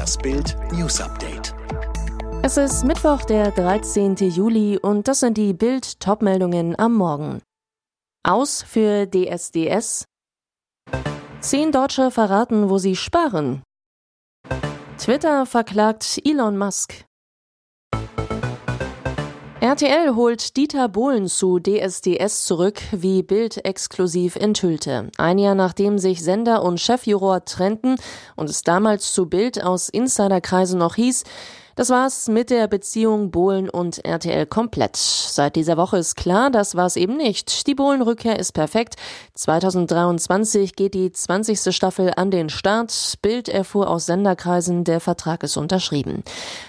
Das Bild News Update. Es ist Mittwoch, der 13. Juli und das sind die Bild Topmeldungen am Morgen. Aus für DSDS. Zehn Deutsche verraten, wo sie sparen. Twitter verklagt Elon Musk. RTL holt Dieter Bohlen zu DSDS zurück, wie Bild exklusiv enthüllte. Ein Jahr nachdem sich Sender und Chefjuror trennten und es damals zu Bild aus Insiderkreisen noch hieß, das war's mit der Beziehung Bohlen und RTL komplett. Seit dieser Woche ist klar, das war's eben nicht. Die Bohlen-Rückkehr ist perfekt. 2023 geht die 20. Staffel an den Start. Bild erfuhr aus Senderkreisen, der Vertrag ist unterschrieben.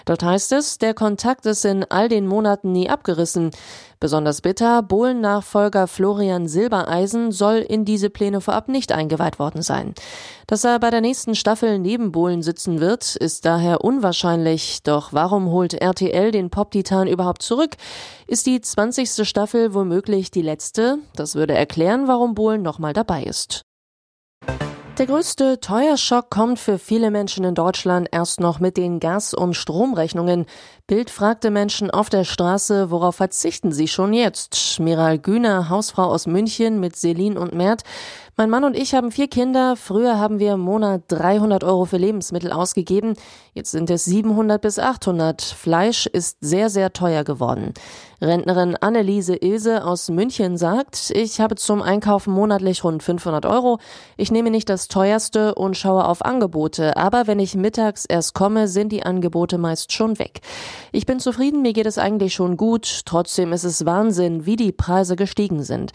Dort heißt es, der Kontakt ist in all den Monaten nie abgerissen. Besonders bitter, Bohlen-Nachfolger Florian Silbereisen soll in diese Pläne vorab nicht eingeweiht worden sein. Dass er bei der nächsten Staffel neben Bohlen sitzen wird, ist daher unwahrscheinlich. Doch warum holt RTL den Pop-Titan überhaupt zurück? Ist die 20. Staffel womöglich die letzte? Das würde erklären, warum Bohlen nochmal dabei ist. Der größte Teuerschock kommt für viele Menschen in Deutschland erst noch mit den Gas- und Stromrechnungen. Bild fragte Menschen auf der Straße, worauf verzichten sie schon jetzt? Miral Güner, Hausfrau aus München mit Selin und Mert. Mein Mann und ich haben vier Kinder. Früher haben wir im Monat 300 Euro für Lebensmittel ausgegeben. Jetzt sind es 700 bis 800. Fleisch ist sehr, sehr teuer geworden. Rentnerin Anneliese Ilse aus München sagt, ich habe zum Einkaufen monatlich rund 500 Euro. Ich nehme nicht das teuerste und schaue auf Angebote. Aber wenn ich mittags erst komme, sind die Angebote meist schon weg. Ich bin zufrieden, mir geht es eigentlich schon gut. Trotzdem ist es Wahnsinn, wie die Preise gestiegen sind.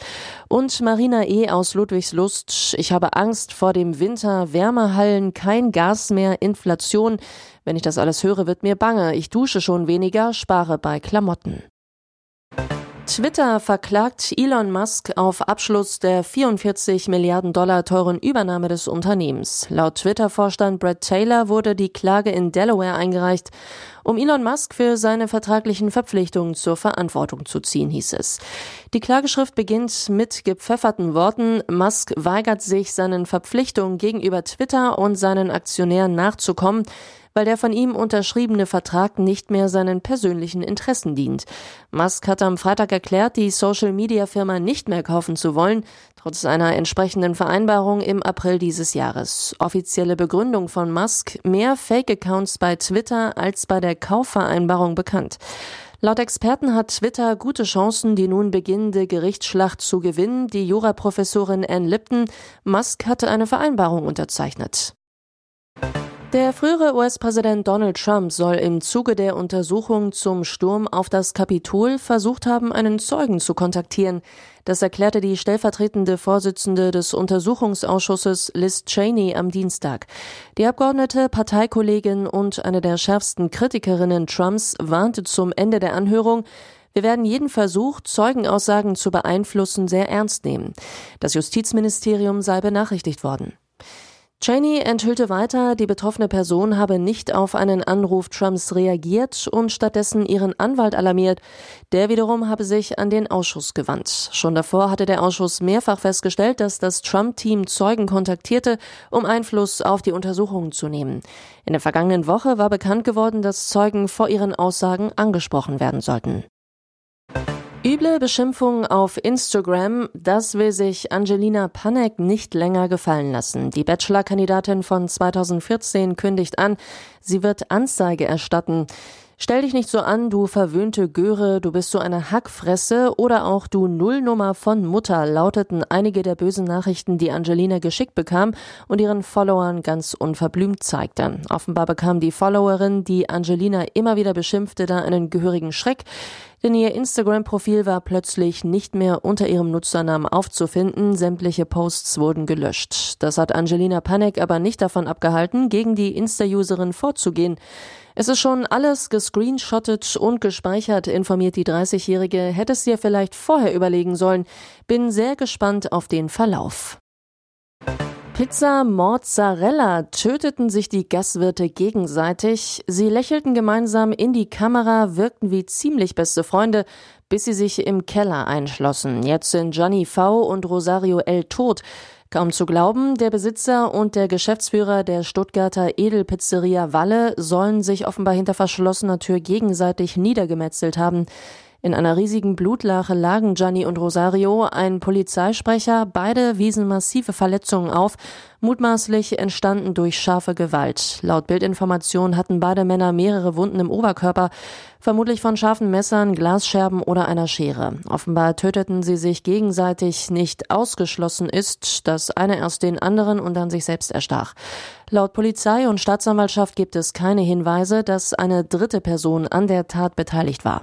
Und Marina E. aus Ludwigslust, ich habe Angst vor dem Winter, Wärmehallen, kein Gas mehr, Inflation. Wenn ich das alles höre, wird mir bange. Ich dusche schon weniger, spare bei Klamotten. Twitter verklagt Elon Musk auf Abschluss der 44 Milliarden Dollar teuren Übernahme des Unternehmens. Laut Twitter-Vorstand Brad Taylor wurde die Klage in Delaware eingereicht, um Elon Musk für seine vertraglichen Verpflichtungen zur Verantwortung zu ziehen, hieß es. Die Klageschrift beginnt mit gepfefferten Worten. Musk weigert sich, seinen Verpflichtungen gegenüber Twitter und seinen Aktionären nachzukommen weil der von ihm unterschriebene Vertrag nicht mehr seinen persönlichen Interessen dient. Musk hat am Freitag erklärt, die Social-Media-Firma nicht mehr kaufen zu wollen, trotz einer entsprechenden Vereinbarung im April dieses Jahres. Offizielle Begründung von Musk, mehr Fake-Accounts bei Twitter als bei der Kaufvereinbarung bekannt. Laut Experten hat Twitter gute Chancen, die nun beginnende Gerichtsschlacht zu gewinnen. Die Juraprofessorin Ann Lipton, Musk hatte eine Vereinbarung unterzeichnet. Der frühere US-Präsident Donald Trump soll im Zuge der Untersuchung zum Sturm auf das Kapitol versucht haben, einen Zeugen zu kontaktieren. Das erklärte die stellvertretende Vorsitzende des Untersuchungsausschusses Liz Cheney am Dienstag. Die Abgeordnete, Parteikollegin und eine der schärfsten Kritikerinnen Trumps warnte zum Ende der Anhörung, wir werden jeden Versuch, Zeugenaussagen zu beeinflussen, sehr ernst nehmen. Das Justizministerium sei benachrichtigt worden. Cheney enthüllte weiter, die betroffene Person habe nicht auf einen Anruf Trumps reagiert und stattdessen ihren Anwalt alarmiert. Der wiederum habe sich an den Ausschuss gewandt. Schon davor hatte der Ausschuss mehrfach festgestellt, dass das Trump-Team Zeugen kontaktierte, um Einfluss auf die Untersuchungen zu nehmen. In der vergangenen Woche war bekannt geworden, dass Zeugen vor ihren Aussagen angesprochen werden sollten. Üble Beschimpfungen auf Instagram, das will sich Angelina Panek nicht länger gefallen lassen. Die Bachelor-Kandidatin von 2014 kündigt an, sie wird Anzeige erstatten. Stell dich nicht so an, du verwöhnte Göre, du bist so eine Hackfresse oder auch du Nullnummer von Mutter lauteten einige der bösen Nachrichten, die Angelina geschickt bekam und ihren Followern ganz unverblümt zeigte. Offenbar bekam die Followerin, die Angelina immer wieder beschimpfte, da einen gehörigen Schreck denn ihr Instagram-Profil war plötzlich nicht mehr unter ihrem Nutzernamen aufzufinden, sämtliche Posts wurden gelöscht. Das hat Angelina Panek aber nicht davon abgehalten, gegen die Insta-Userin vorzugehen. Es ist schon alles gescreenshottet und gespeichert, informiert die 30-Jährige, hätte es dir vielleicht vorher überlegen sollen. Bin sehr gespannt auf den Verlauf. Pizza Mozzarella töteten sich die Gastwirte gegenseitig. Sie lächelten gemeinsam in die Kamera, wirkten wie ziemlich beste Freunde, bis sie sich im Keller einschlossen. Jetzt sind Gianni V und Rosario L tot. Kaum zu glauben, der Besitzer und der Geschäftsführer der Stuttgarter Edelpizzeria Walle sollen sich offenbar hinter verschlossener Tür gegenseitig niedergemetzelt haben. In einer riesigen Blutlache lagen Gianni und Rosario, ein Polizeisprecher, beide wiesen massive Verletzungen auf, mutmaßlich entstanden durch scharfe Gewalt. Laut Bildinformation hatten beide Männer mehrere Wunden im Oberkörper, vermutlich von scharfen Messern, Glasscherben oder einer Schere. Offenbar töteten sie sich gegenseitig. Nicht ausgeschlossen ist, dass einer erst den anderen und dann sich selbst erstach. Laut Polizei und Staatsanwaltschaft gibt es keine Hinweise, dass eine dritte Person an der Tat beteiligt war.